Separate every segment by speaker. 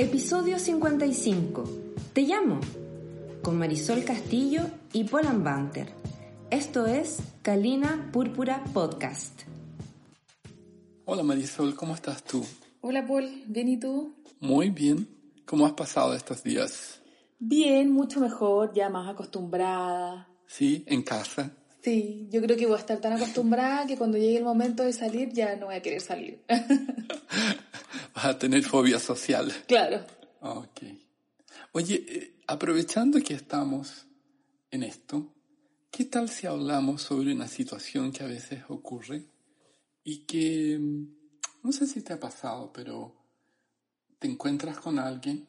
Speaker 1: Episodio 55. Te llamo. Con Marisol Castillo y Paul Banter. Esto es Calina Púrpura Podcast.
Speaker 2: Hola Marisol, ¿cómo estás tú?
Speaker 3: Hola Paul, ¿bien y tú?
Speaker 2: Muy bien. ¿Cómo has pasado estos días?
Speaker 3: Bien, mucho mejor, ya más acostumbrada.
Speaker 2: Sí, en casa.
Speaker 3: Sí, yo creo que voy a estar tan acostumbrada que cuando llegue el momento de salir ya no voy a querer salir.
Speaker 2: A tener fobia social.
Speaker 3: Claro.
Speaker 2: Ok. Oye, eh, aprovechando que estamos en esto, ¿qué tal si hablamos sobre una situación que a veces ocurre y que, mm, no sé si te ha pasado, pero te encuentras con alguien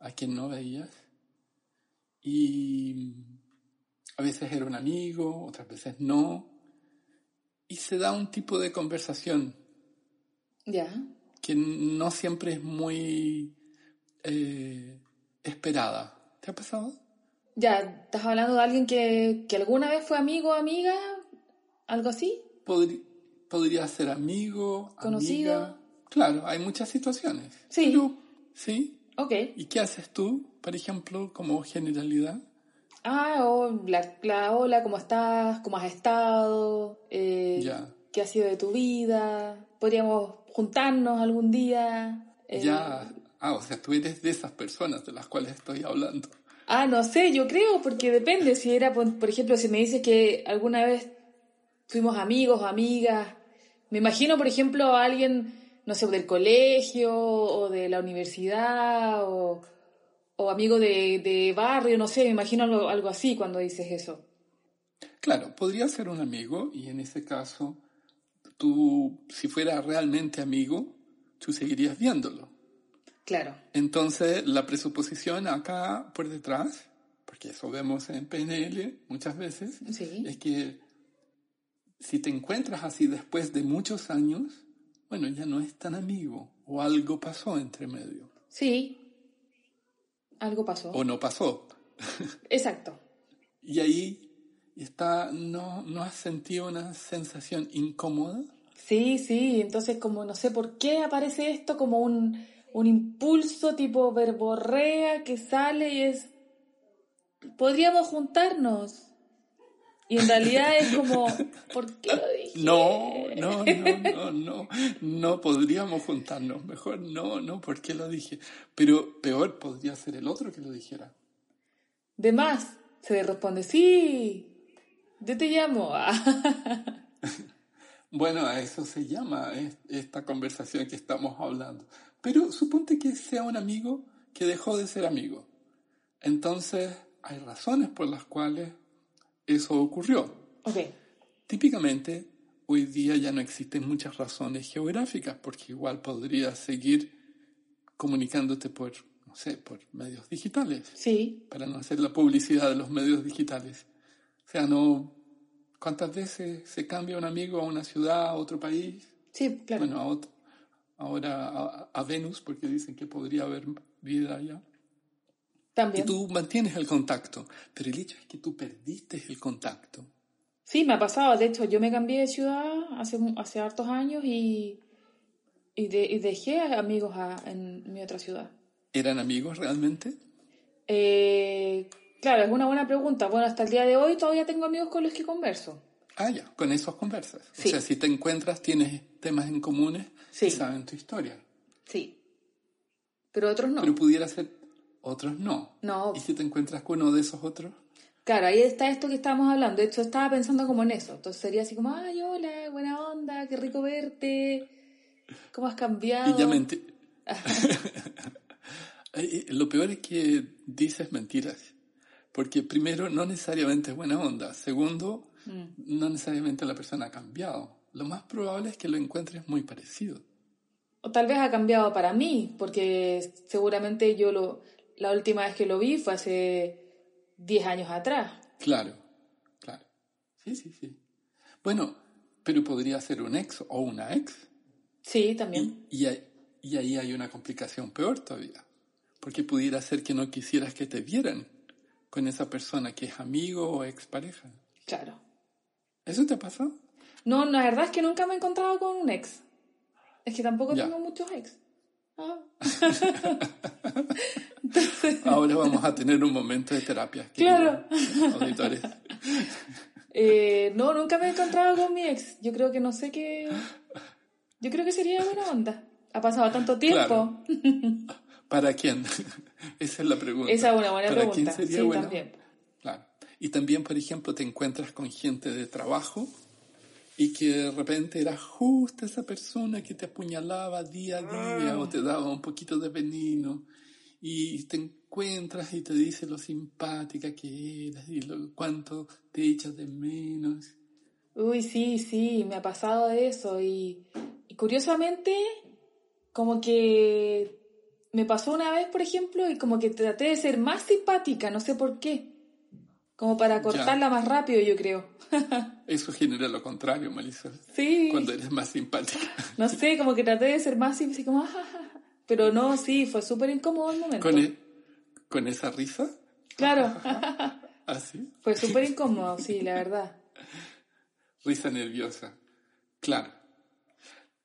Speaker 2: a quien no veías y mm, a veces era un amigo, otras veces no, y se da un tipo de conversación
Speaker 3: Ya.
Speaker 2: Que no siempre es muy eh, esperada. ¿Te ha pasado?
Speaker 3: Ya, ¿estás hablando de alguien que, que alguna vez fue amigo o amiga? ¿Algo así?
Speaker 2: Podri- podría ser amigo,
Speaker 3: Conocido.
Speaker 2: amiga. Claro, hay muchas situaciones.
Speaker 3: Sí.
Speaker 2: Pero, ¿sí?
Speaker 3: Ok.
Speaker 2: ¿Y qué haces tú, por ejemplo, como generalidad?
Speaker 3: Ah, hola, la, hola, ¿cómo estás? ¿Cómo has estado? Eh,
Speaker 2: Ya.
Speaker 3: ¿Qué ha sido de tu vida? ¿Podríamos juntarnos algún día? Eh,
Speaker 2: Ya. Ah, o sea, tú eres de esas personas de las cuales estoy hablando.
Speaker 3: Ah, no sé, yo creo, porque depende. Si era, por, por ejemplo, si me dices que alguna vez fuimos amigos o amigas, me imagino, por ejemplo, a alguien, no sé, del colegio o de la universidad o, o amigo de, de barrio, no sé, me imagino algo, algo así cuando dices eso.
Speaker 2: Claro, podría ser un amigo y en ese caso, tú, si fuera realmente amigo, tú seguirías viéndolo.
Speaker 3: Claro.
Speaker 2: Entonces, la presuposición acá por detrás, porque eso vemos en PNL muchas veces,
Speaker 3: Sí.
Speaker 2: es que si te encuentras así después de muchos años, bueno, ya no es tan amigo o algo pasó entre medio
Speaker 3: Sí. Algo pasó.
Speaker 2: o no pasó.
Speaker 3: Exacto.
Speaker 2: Y ahí está, ¿no, ¿no has sentido una sensación incómoda?
Speaker 3: Sí, sí, entonces como no sé por qué aparece esto como un, un impulso tipo verborrea que sale y es, podríamos juntarnos. Y en realidad es como, ¿por qué lo dije?
Speaker 2: No, no, no, no, no, no podríamos juntarnos. Mejor no, no, porque lo dije. Pero peor podría ser el otro que lo dijera.
Speaker 3: De más, se le responde, sí, yo te llamo.
Speaker 2: Bueno, a eso se llama es- esta conversación que estamos hablando. Pero suponte que sea un amigo que dejó de ser amigo. Entonces, hay razones por las cuales eso ocurrió.
Speaker 3: ok,
Speaker 2: Típicamente, hoy día ya no existen muchas razones geográficas, porque igual podrías seguir comunicándote por, no sé, por medios digitales,
Speaker 3: sí,
Speaker 2: para no hacer la publicidad de los medios digitales. O sea, no... ¿Cuántas veces se cambia un amigo a una ciudad, a otro país?
Speaker 3: sí, claro.
Speaker 2: Bueno, a otro- ahora a, a Venus, porque dicen que podría haber vida allá. Y
Speaker 3: También.
Speaker 2: tú mantienes el contacto, pero el hecho es que tú perdiste el contacto.
Speaker 3: Sí, me ha pasado. De hecho, yo me cambié de ciudad hace, hace hartos años y, y, de- y dejé amigos a- en mi otra ciudad.
Speaker 2: ¿Eran amigos realmente?
Speaker 3: Eh, claro, es una buena pregunta. Bueno, hasta el día de hoy todavía tengo amigos con los que converso.
Speaker 2: Ah, ya, con esos conversas.
Speaker 3: Sí.
Speaker 2: O sea, si te encuentras, tienes temas en comunes
Speaker 3: Sí.
Speaker 2: y saben tu historia.
Speaker 3: Sí. Pero otros no.
Speaker 2: Pero pudiera ser otros no.
Speaker 3: No.
Speaker 2: ¿Y si te encuentras con uno de esos otros?
Speaker 3: Claro, ahí está esto que estábamos hablando. De hecho, estaba pensando como en eso. Entonces sería así como, ay, hola, buena onda, qué rico verte. ¿Cómo has cambiado?
Speaker 2: Y ya eh, Lo peor es que dices mentiras. Porque primero, no necesariamente es buena onda. Segundo,
Speaker 3: Mm.
Speaker 2: no necesariamente la persona ha cambiado. Lo más probable es que lo encuentres muy parecido.
Speaker 3: O tal vez ha cambiado para mí, porque seguramente yo lo, la última vez que lo vi fue hace 10 años atrás.
Speaker 2: Claro, claro. Sí, sí, sí. Bueno, pero podría ser un ex o una ex.
Speaker 3: Sí, también.
Speaker 2: Y, y, ahí hay una complicación peor todavía. Porque pudiera ser que no quisieras que te vieran con esa persona que es amigo o expareja.
Speaker 3: Claro.
Speaker 2: ¿Eso te ha pasado?
Speaker 3: No, la verdad es que nunca me he encontrado con un ex. Es que tampoco tengo muchos ex. Ah.
Speaker 2: Ahora vamos a tener un momento de terapia.
Speaker 3: Claro. Auditores. Eh, no, nunca me he encontrado con mi ex. Yo creo que no sé qué. Yo creo que sería buena onda. Ha pasado tanto tiempo.
Speaker 2: ¿Para quién? Esa es la pregunta.
Speaker 3: Esa es una buena
Speaker 2: ¿Para
Speaker 3: pregunta.
Speaker 2: Quién sería sí, también. Claro. Y también, por ejemplo, te encuentras con gente de trabajo y que de repente era justo esa persona que te apuñalaba día a día o te daba un poquito de veneno y te encuentras y te dice lo simpática que eras y lo, cuánto te echas de menos.
Speaker 3: Uy, sí, sí, me ha pasado eso y, y curiosamente como que me pasó una vez, por ejemplo, y como que traté de ser más simpática, no sé por qué. Como para cortarla más rápido, yo creo.
Speaker 2: Eso genera lo contrario, Melissa.
Speaker 3: Sí.
Speaker 2: Cuando eres más simpática.
Speaker 3: No sé, como que traté de ser más simpática, como, pero no, sí, fue súper incómodo el momento.
Speaker 2: ¿Con, e-, ¿Con esa risa?
Speaker 3: Claro.
Speaker 2: ¿Así?
Speaker 3: ¿Ah, fue súper incómodo, sí, la verdad.
Speaker 2: Risa nerviosa. Claro.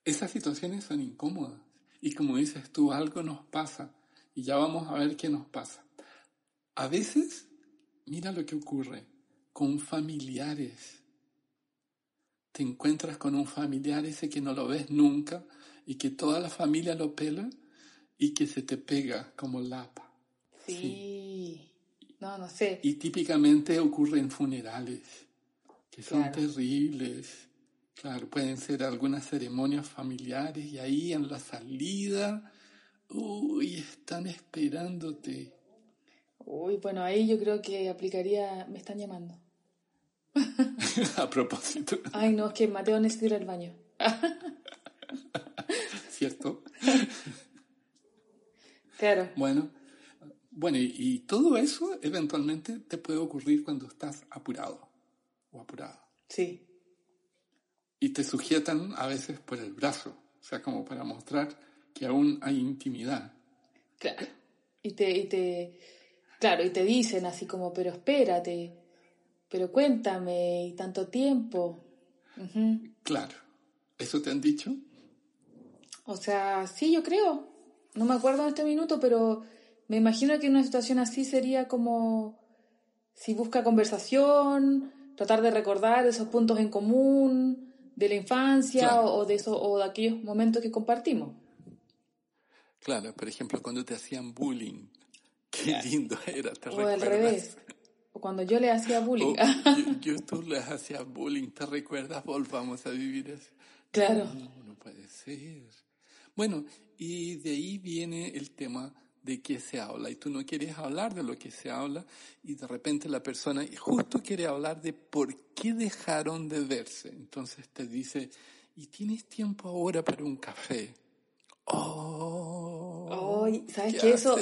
Speaker 2: Esas situaciones son incómodas. Y como dices tú, algo nos pasa. Y ya vamos a ver qué nos pasa. A veces, mira lo que ocurre con familiares. Te encuentras con un familiar ese que no lo ves nunca y que toda la familia lo pela y que se te pega como lapa.
Speaker 3: Sí. No, no sé.
Speaker 2: Y típicamente ocurre en funerales, que son terribles. Claro, pueden ser algunas ceremonias familiares y ahí en la salida, uy, están esperándote.
Speaker 3: Uy, bueno, ahí yo creo que aplicaría, me están llamando.
Speaker 2: A propósito.
Speaker 3: Ay, no, es que Mateo necesita ir al baño.
Speaker 2: ¿Cierto?
Speaker 3: Claro.
Speaker 2: Bueno, bueno, y, y, todo eso eventualmente te puede ocurrir cuando estás apurado o apurado.
Speaker 3: Sí.
Speaker 2: Y te sujetan a veces por el brazo, o sea, como para mostrar que aún hay intimidad.
Speaker 3: Claro. Y te, y te, claro, y te dicen así como, pero espérate, pero cuéntame, y tanto tiempo.
Speaker 2: Claro. ¿Eso te han dicho?
Speaker 3: O sea, sí, yo creo. No me acuerdo en este minuto, pero me imagino que una situación así sería como si busca conversación, tratar de recordar esos puntos en común de la infancia
Speaker 2: Claro.
Speaker 3: o, de eso, o de aquellos momentos que compartimos.
Speaker 2: Claro, por ejemplo, cuando te hacían bullying. Qué lindo era, ¿te
Speaker 3: O al
Speaker 2: recuerdas?
Speaker 3: revés. O cuando yo le hacía bullying.
Speaker 2: Yo, yo tú les hacía bullying, ¿te recuerdas? Volvamos a vivir eso.
Speaker 3: Claro.
Speaker 2: No, no puede ser. Bueno, y de ahí viene el tema de qué se habla. Y tú no quieres hablar de lo que se habla y de repente la persona justo quiere hablar de por qué dejaron de verse. Entonces te dice, ¿y tienes tiempo ahora para un café? Oh,
Speaker 3: ¿sabes
Speaker 2: ¿qué
Speaker 3: qué? Eso,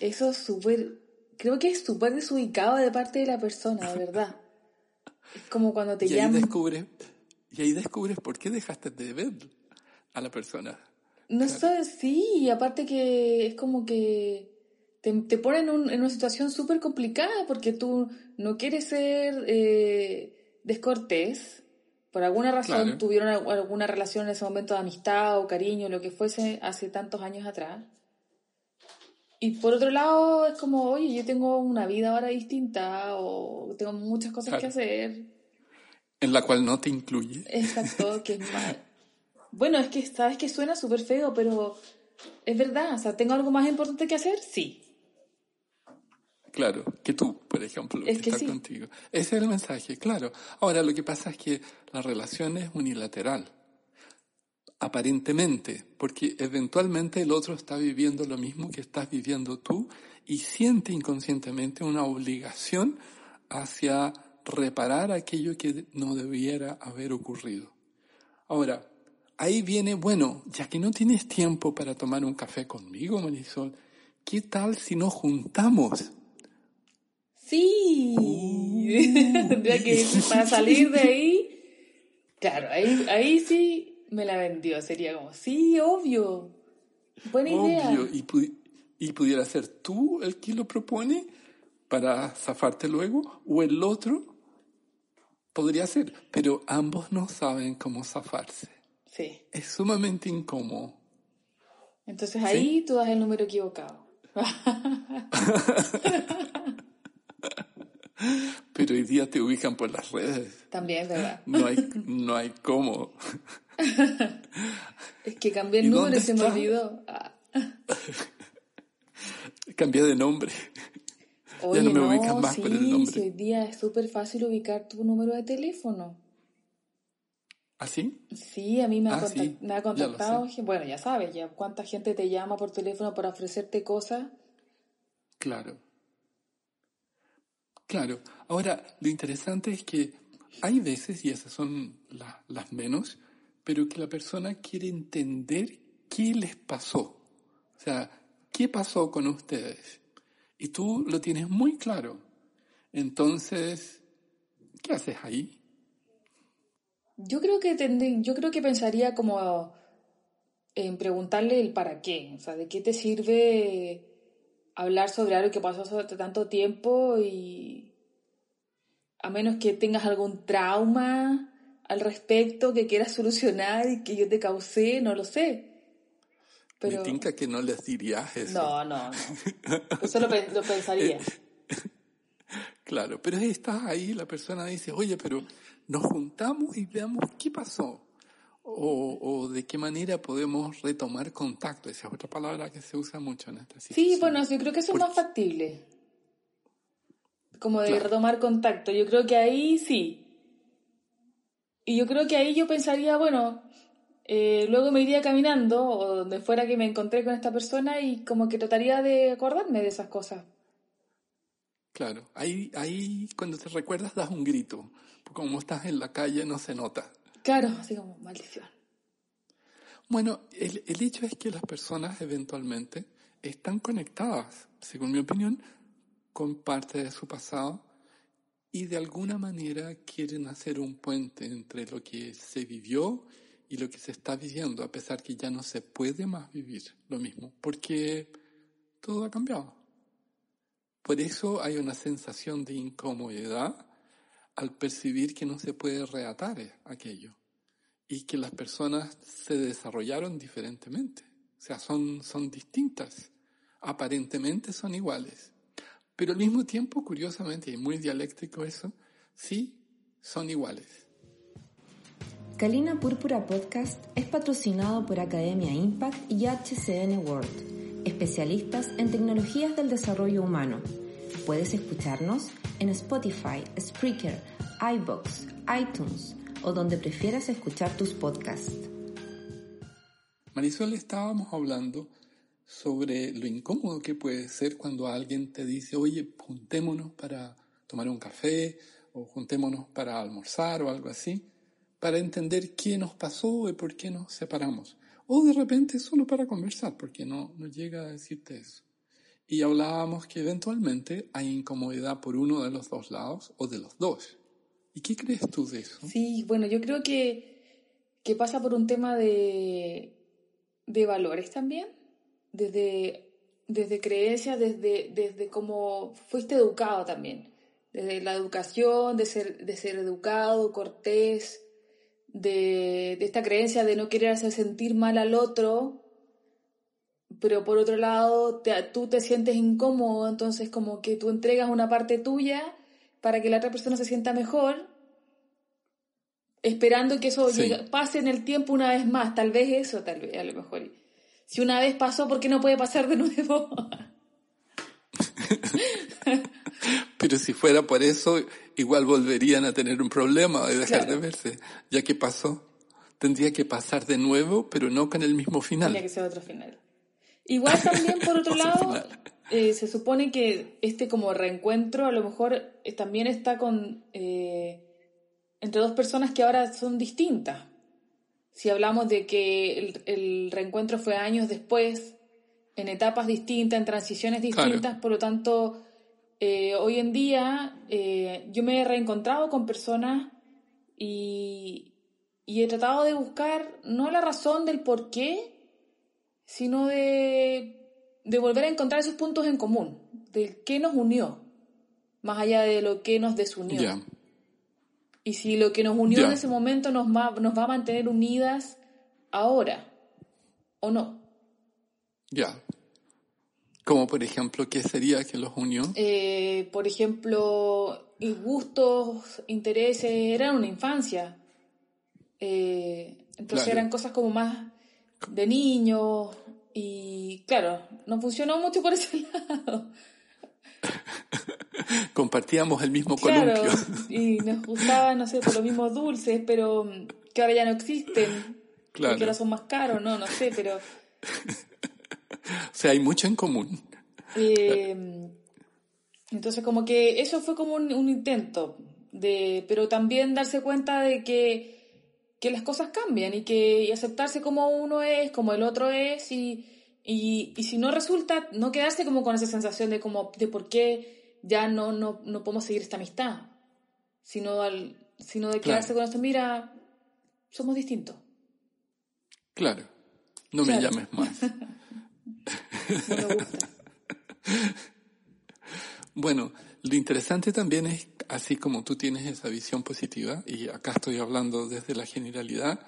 Speaker 3: eso es súper, creo que es súper desubicado de parte de la persona, de verdad. Es como cuando te
Speaker 2: Y ahí
Speaker 3: llaman.
Speaker 2: descubres, y ahí descubres por qué dejaste de ver a la persona.
Speaker 3: No sé, sí, y aparte que es como que te, te ponen en, un- en una situación súper complicada porque tú no quieres ser eh, descortés. Por alguna razón
Speaker 2: Claro.
Speaker 3: tuvieron al- alguna relación en ese momento de amistad o cariño, lo que fuese, hace tantos años atrás. Y por otro lado, es como, oye, yo tengo una vida ahora distinta o tengo muchas cosas que
Speaker 2: Claro.
Speaker 3: hacer.
Speaker 2: En la cual no te incluye.
Speaker 3: Exacto, que es mal. Bueno, es que sabes que suena súper feo, pero es verdad. O sea, ¿tengo algo más importante que hacer? Sí.
Speaker 2: Claro, que tú, por ejemplo,
Speaker 3: Es
Speaker 2: que,
Speaker 3: que
Speaker 2: está
Speaker 3: sí.
Speaker 2: contigo. Ese es el mensaje, claro. Ahora, lo que pasa es que la relación es unilateral. Aparentemente, porque eventualmente el otro está viviendo lo mismo que estás viviendo tú y siente inconscientemente una obligación hacia reparar aquello que no debiera haber ocurrido. Ahora, ahí viene, bueno, ya que no tienes tiempo para tomar un café conmigo, Marisol, ¿qué tal si nos juntamos?
Speaker 3: Sí, tendría que para salir de ahí, claro, ahí, ahí sí me la vendió, sería como, sí, obvio, buena idea.
Speaker 2: Obvio, y, y pudiera ser tú el que lo propone para zafarte luego, o el otro podría ser, pero ambos no saben cómo zafarse.
Speaker 3: Sí.
Speaker 2: Es sumamente incómodo.
Speaker 3: Entonces ahí tú das el número equivocado.
Speaker 2: Pero hoy día te ubican por las redes.
Speaker 3: También, ¿verdad?
Speaker 2: No hay, no hay cómo.
Speaker 3: es que cambié el número y se me olvidó. Ah.
Speaker 2: Cambié de nombre. ya no me ubican más por el nombre.
Speaker 3: hoy día es súper fácil ubicar tu número de teléfono.
Speaker 2: ¿Ah, sí?
Speaker 3: Sí, a mí me, ha, ah, me ha contactado, bueno, ya sabes, ya cuánta gente te llama por teléfono para ofrecerte cosas.
Speaker 2: Claro. Claro. Ahora, lo interesante es que hay veces, y esas son las menos, pero que la persona quiere entender qué les pasó. O sea, ¿qué pasó con ustedes? Y tú lo tienes muy claro. Entonces, ¿qué haces ahí?
Speaker 3: Yo creo que yo creo que pensaría como en preguntarle el para qué, o sea, de qué te sirve hablar sobre algo que pasó hace tanto tiempo y a menos que tengas algún trauma al respecto que quieras solucionar y que yo te causé, no lo sé.
Speaker 2: Pero... Me tinca que no les dirías eso.
Speaker 3: No, no, no. Eso lo, pensaría.
Speaker 2: Claro, pero estás ahí, la persona dice, oye, pero nos juntamos y veamos qué pasó. O, o, de qué manera podemos retomar contacto. Esa es otra palabra que se usa mucho en esta situación.
Speaker 3: Sí, bueno, yo creo que eso es más factible. Como de retomar contacto. Yo creo que ahí sí. Y yo creo que ahí yo pensaría, bueno, eh, luego me iría caminando o donde fuera que me encontré con esta persona y como que trataría de acordarme de esas cosas.
Speaker 2: Claro, ahí, ahí cuando te recuerdas das un grito, porque como estás en la calle no se nota.
Speaker 3: Claro, así como maldición.
Speaker 2: Bueno, el, el hecho es que las personas eventualmente están conectadas, según mi opinión, con parte de su pasado y de alguna manera quieren hacer un puente entre lo que se vivió y lo que se está viviendo, a pesar que ya no se puede más vivir lo mismo, porque todo ha cambiado. Por eso hay una sensación de incomodidad al percibir que no se puede reatar aquello y que las personas se desarrollaron diferentemente. O sea, son, son distintas. Aparentemente son iguales. Pero al mismo tiempo, curiosamente, y muy dialéctico eso, sí son iguales.
Speaker 1: Calina Púrpura Podcast es patrocinado por Academia Impact y HCN World, especialistas en tecnologías del desarrollo humano. Puedes escucharnos en Spotify, Spreaker, iBox, iTunes o donde prefieras escuchar tus podcasts.
Speaker 2: Marisol, estábamos hablando sobre lo incómodo que puede ser cuando alguien te dice, oye, juntémonos para tomar un café o juntémonos para almorzar o algo así para entender qué nos pasó y por qué nos separamos. O de repente solo para conversar, porque no, no llega a decirte eso. Y hablábamos que eventualmente hay incomodidad por uno de los dos lados o de los dos. ¿Y qué crees tú de eso?
Speaker 3: Sí, bueno, yo creo que, que pasa por un tema de, de valores también, desde, desde creencias, desde, desde cómo fuiste educado también, desde la educación, de ser, de ser educado, cortés, de, esta creencia de no querer hacer sentir mal al otro, pero por otro lado tú te sientes incómodo, entonces como que tú entregas una parte tuya para que la otra persona se sienta mejor, esperando que eso pase en el tiempo una vez más, tal vez eso, tal vez a lo mejor. Si una vez pasó, ¿por qué no puede pasar de nuevo?
Speaker 2: Pero si fuera por eso, igual volverían a tener un problema de dejar de verse, ya que pasó. Tendría que pasar de nuevo, pero no con el mismo final.
Speaker 3: Tendría que ser otro final. Igual también, por otro lado, eh, se supone que este como reencuentro a lo mejor eh, también está con eh, entre dos personas que ahora son distintas. si hablamos de que el, el reencuentro fue años después, en etapas distintas, en transiciones distintas, por lo tanto, eh, hoy en día eh, yo me he reencontrado con personas y, y, he tratado de buscar no la razón del por qué, sino de, de volver a encontrar esos puntos en común, del qué nos unió, más allá de lo que nos desunió. Y si lo que nos unió en ese momento nos va, nos va a mantener unidas ahora, o no.
Speaker 2: Ya. Como por ejemplo, ¿qué sería que los unió?
Speaker 3: Eh, por ejemplo, gustos, intereses, eran una infancia. Eh, entonces eran cosas como más de niños y claro, no funcionó mucho por ese lado.
Speaker 2: Compartíamos el mismo columpio. Claro,
Speaker 3: y nos gustaban, no sé, por los mismos dulces, pero que ahora ya no existen. Claro. Porque ahora son más caros, no, no sé, pero
Speaker 2: sea, hay mucho en común.
Speaker 3: Eh, entonces, como que eso fue como un, intento, de, pero también darse cuenta de que, que las cosas cambian y que aceptarse como uno es, como el otro es, y, y, y, si no resulta, no quedarse como con esa sensación de, como, de por qué ya no, no, no podemos seguir esta amistad, sino, al, sino de quedarse con esto, mira, somos distintos.
Speaker 2: Claro, no me llames más. bueno, lo interesante también es, así como tú tienes esa visión positiva, y acá estoy hablando desde la generalidad,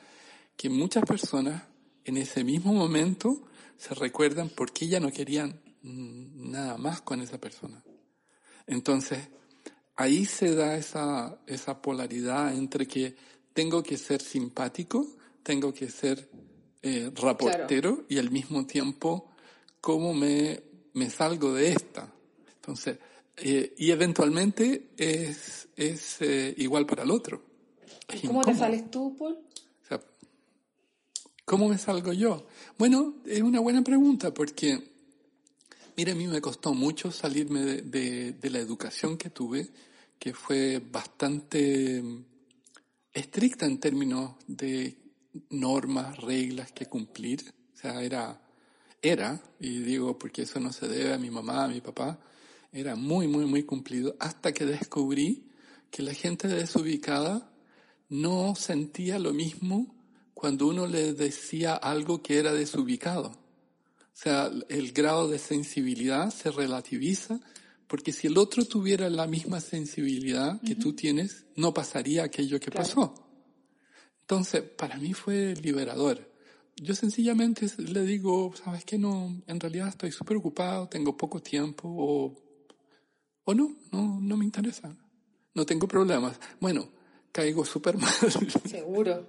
Speaker 2: que muchas personas en ese mismo momento se recuerdan por qué ya no querían nada más con esa persona. Entonces, ahí se da esa, esa polaridad entre que tengo que ser simpático, tengo que ser eh, reportero y al mismo tiempo cómo me, me salgo de esta. Entonces, eh, y eventualmente es, es eh, igual para el otro.
Speaker 3: ¿Cómo te sales tú, Paul?
Speaker 2: O sea, ¿Cómo me salgo yo? Bueno, es una buena pregunta porque, mire, a mí me costó mucho salirme de, de, de la educación que tuve, que fue bastante estricta en términos de normas, reglas que cumplir. O sea, era era, y digo porque eso no se debe a mi mamá, a mi papá, era muy, muy, muy cumplido, hasta que descubrí que la gente desubicada no sentía lo mismo cuando uno le decía algo que era desubicado. O sea, el grado de sensibilidad se relativiza porque si el otro tuviera la misma sensibilidad que tú tienes, no pasaría aquello que pasó. Entonces, para mí fue liberador yo sencillamente le digo, sabes que no, en realidad estoy súper ocupado, tengo poco tiempo o, o no, no, no me interesa. No tengo problemas. Bueno, caigo súper mal.
Speaker 3: Seguro.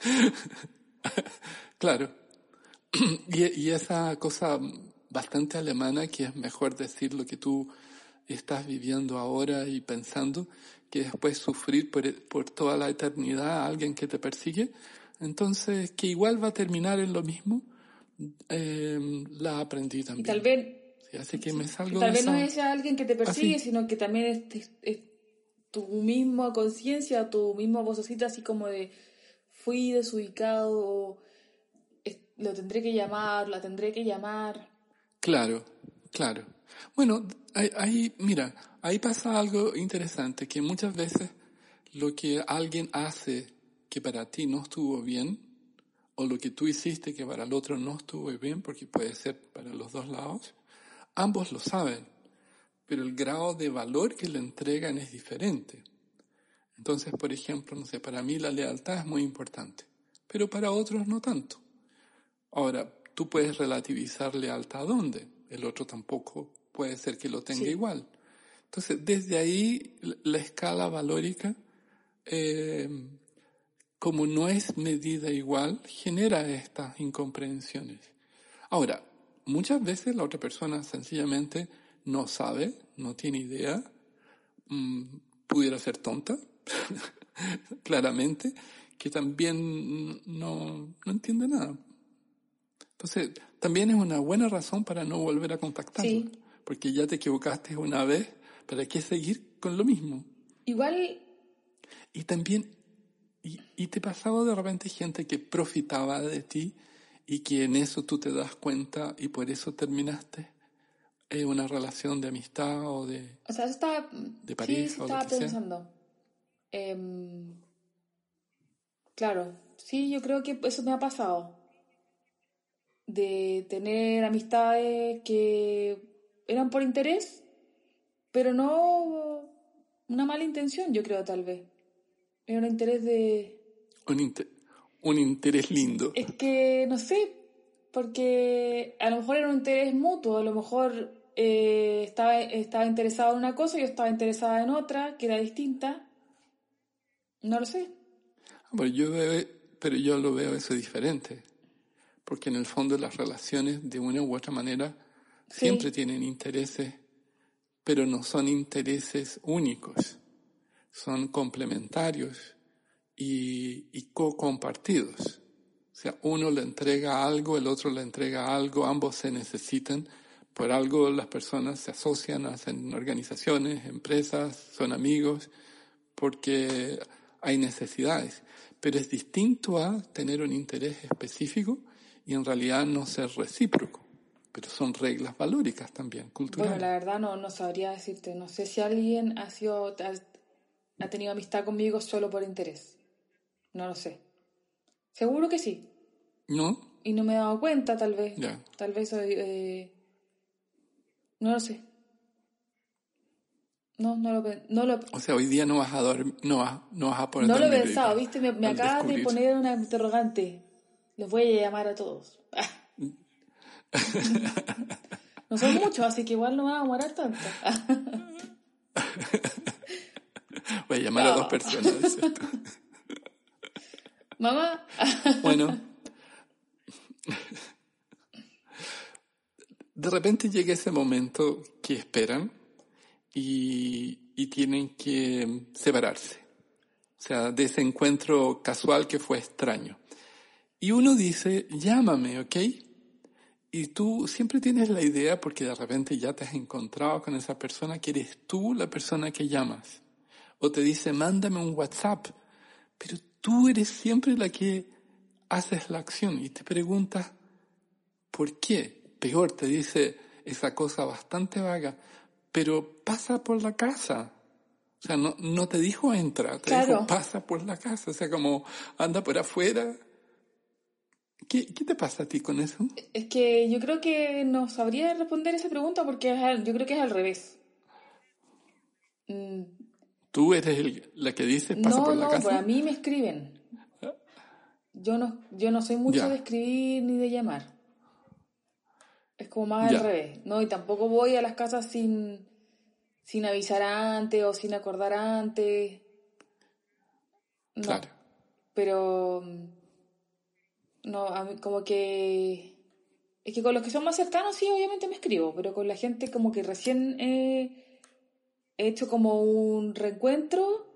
Speaker 2: claro. Y, y, esa cosa bastante alemana que es mejor decir lo que tú estás viviendo ahora y pensando que después sufrir por, por toda la eternidad a alguien que te persigue, entonces, que igual va a terminar en lo mismo, eh, la aprendí también.
Speaker 3: tal vez,
Speaker 2: así que me salgo
Speaker 3: tal vez no es alguien que te persigue, sino que también es, tu misma conciencia, tu misma vocecita, así como de fui desubicado, lo tendré que llamar, la tendré que llamar.
Speaker 2: Claro, claro. Bueno, ahí, mira, ahí pasa algo interesante, que muchas veces lo que alguien hace que para ti no estuvo bien, o lo que tú hiciste que para el otro no estuvo bien, porque puede ser para los dos lados, ambos lo saben, pero el grado de valor que le entregan es diferente. Entonces, por ejemplo, no sé, para mí la lealtad es muy importante, pero para otros no tanto. Ahora, tú puedes relativizar lealtad a dónde, el otro tampoco puede ser que lo tenga igual. Entonces, desde ahí la escala valórica eh, como no es medida igual, genera estas incomprensiones. Ahora, muchas veces la otra persona sencillamente no sabe, no tiene idea, mm, pudiera ser tonta, claramente, que también no, no, entiende nada. Entonces, también es una buena razón para no volver a contactarlo, porque ya te equivocaste una vez, ¿para qué seguir con lo mismo?
Speaker 3: Igual.
Speaker 2: Y también Y, y te pasaba de repente gente que profitaba de ti y que en eso tú te das cuenta y por eso terminaste eh, una relación de amistad o de,
Speaker 3: O sea, eso estaba.
Speaker 2: de pareja
Speaker 3: sí, sí,
Speaker 2: o lo
Speaker 3: estaba pensando. Em, claro, sí, yo creo que eso me ha pasado. De tener amistades que eran por interés, pero no una mala intención, yo creo, tal vez. Era un interés de.
Speaker 2: Un, un interés lindo.
Speaker 3: Es que, no sé, porque a lo mejor era un interés mutuo, a lo mejor eh, estaba, estaba interesado en una cosa y yo estaba interesada en otra, que era distinta. No lo sé.
Speaker 2: Pero yo, veo- pero yo lo veo eso diferente. Porque en el fondo las relaciones, de una u otra manera,
Speaker 3: Sí.
Speaker 2: siempre tienen intereses, pero no son intereses únicos. Son complementarios y, y co-compartidos. O sea, uno le entrega algo, el otro le entrega algo, ambos se necesitan. Por algo las personas se asocian, hacen organizaciones, empresas, son amigos, porque hay necesidades. Pero es distinto a tener un interés específico y en realidad no ser recíproco. Pero son reglas valóricas también, culturales.
Speaker 3: Bueno, la verdad no, no sabría decirte. No sé si alguien ha sido ha, tenido amistad conmigo solo por interés. No lo sé. Seguro que sí.
Speaker 2: ¿No?
Speaker 3: Y no me he dado cuenta, tal vez.
Speaker 2: Ya.
Speaker 3: Tal vez soy... eh, No lo sé. No, no lo, no lo,
Speaker 2: O sea, hoy día no vas a dormir, no vas, no vas a poder
Speaker 3: no lo he pensado, ¿viste? Me, me acabas de poner una interrogante. Los voy a llamar a todos. No son muchos, así que igual no me va a demorar tanto.
Speaker 2: Llamar a dos personas. tú.
Speaker 3: Mamá,
Speaker 2: Bueno. De repente llega ese momento que esperan y, y tienen que separarse. O sea, de ese encuentro casual que fue extraño. Y uno dice, llámame, ¿ok? Y tú siempre tienes la idea, porque de repente ya te has encontrado con esa persona, que eres tú la persona que llamas. O te dice, mándame un WhatsApp. Pero tú eres siempre la que haces la acción y te preguntas, ¿por qué? Peor, te dice esa cosa bastante vaga, pero pasa por la casa. O sea, no, no te dijo entra, te
Speaker 3: Claro.
Speaker 2: dijo pasa por la casa. O sea, como anda por afuera. ¿Qué, qué te pasa a ti con eso?
Speaker 3: es que yo creo que no sabría responder esa pregunta porque yo creo que es al revés. Mm,
Speaker 2: Tú eres el- la que dice pasa
Speaker 3: No,
Speaker 2: por la
Speaker 3: no,
Speaker 2: casa.
Speaker 3: pues a mí me escriben. Yo no, yo no soy mucho
Speaker 2: Ya.
Speaker 3: de escribir ni de llamar. Es como más
Speaker 2: Ya.
Speaker 3: al revés. No, y tampoco voy a las casas sin, sin avisar antes o sin acordar antes. No.
Speaker 2: Claro.
Speaker 3: Pero mm, no, a mí como que es que con los que son más cercanos sí, obviamente me escribo, pero con la gente como que recién eh, he hecho como un reencuentro,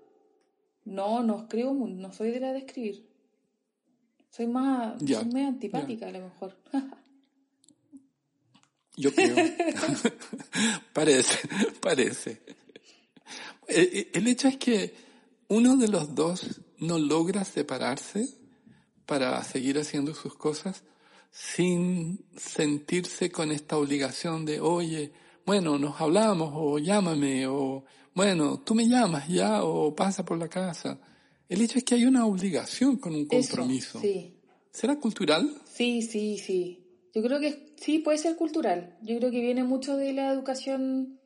Speaker 3: no, no escribo, no soy de la de escribir. Soy más, soy medio antipática a lo mejor.
Speaker 2: Yo creo. parece, parece. Eh, eh, El hecho es que uno de los dos no logra separarse para seguir haciendo sus cosas sin sentirse con esta obligación de, oye, bueno, nos hablamos o llámame o, bueno, tú me llamas ya o pasa por la casa. El hecho es que hay una obligación con un
Speaker 3: Eso,
Speaker 2: compromiso.
Speaker 3: sí.
Speaker 2: ¿Será cultural?
Speaker 3: Sí, sí, sí. Yo creo que sí puede ser cultural. Yo creo que viene mucho de la educación,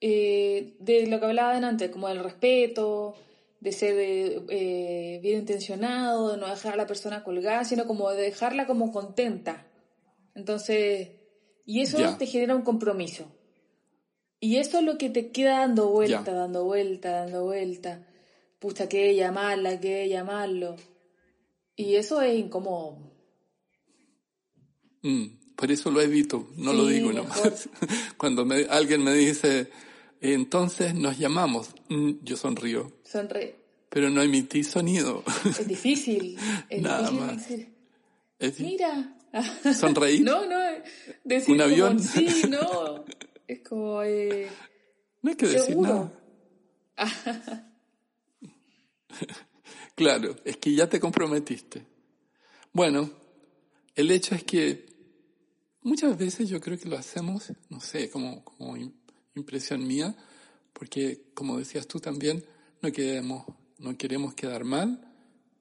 Speaker 3: eh, de lo que hablaba antes, como del respeto, de ser eh, eh, bien intencionado, de no dejar a la persona colgada, sino como de dejarla como contenta. Entonces, y eso te genera un compromiso. Y eso es lo que te queda dando vuelta, dando vuelta, dando vuelta. Pucha, que llamarla, que llamarlo. Y eso es incómodo.
Speaker 2: Mm, por eso lo evito, no lo digo nomás. Cuando me- alguien me dice, entonces nos llamamos, Mm, yo sonrío,
Speaker 3: Sonre
Speaker 2: pero no emití sonido.
Speaker 3: es difícil. Es
Speaker 2: Nada
Speaker 3: difícil
Speaker 2: más.
Speaker 3: decir,
Speaker 2: Es-
Speaker 3: mira.
Speaker 2: Sonreír.
Speaker 3: no, no, decir
Speaker 2: ¿Un
Speaker 3: como,
Speaker 2: avión?
Speaker 3: sí, no. Es como, eh,
Speaker 2: No hay que decir
Speaker 3: Seguro.
Speaker 2: nada. Claro, es que ya te comprometiste. Bueno, el hecho es que muchas veces yo creo que lo hacemos, no sé, como, como impresión mía, porque como decías tú también, no queremos, no queremos quedar mal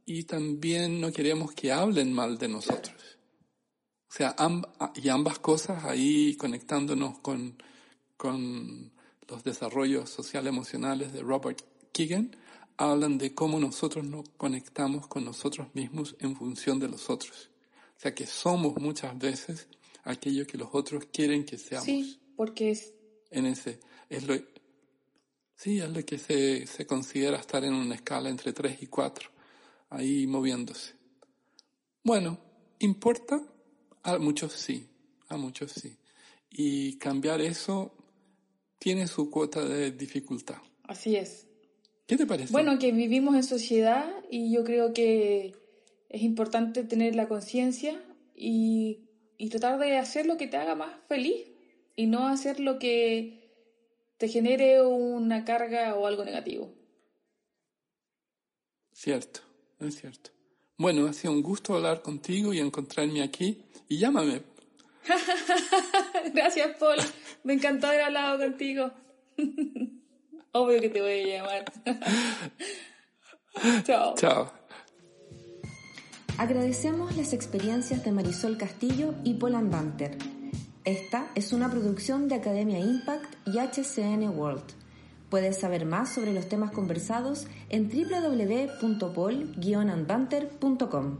Speaker 2: y también no queremos que hablen mal de nosotros. O sea, y ambas cosas ahí conectándonos con, con los desarrollos social emocionales de Robert Keegan, hablan de cómo nosotros nos conectamos con nosotros mismos en función de los otros. O sea que somos muchas veces aquello que los otros quieren que seamos.
Speaker 3: Sí, porque es...
Speaker 2: En ese, es lo, sí, es lo que se, se considera estar en una escala entre 3 y 4, ahí moviéndose. Bueno, ¿importa? A muchos sí, a muchos sí. Y cambiar eso tiene su cuota de dificultad.
Speaker 3: Así es.
Speaker 2: ¿Qué te parece?
Speaker 3: Bueno, que vivimos en sociedad y yo creo que es importante tener la conciencia y, y tratar de hacer lo que te haga más feliz y no hacer lo que te genere una carga o algo negativo.
Speaker 2: Cierto, es cierto. Bueno, ha sido un gusto hablar contigo y encontrarme aquí. Y llámame.
Speaker 3: Gracias, Paul. Me encantó haber hablado contigo. Obvio que te voy a llamar. Chao.
Speaker 2: Chao.
Speaker 1: Agradecemos las experiencias de Marisol Castillo y Paul Andanter. Esta es una producción de Academia Impact y HCN World. Puedes saber más sobre los temas conversados en www.pol-andanter.com.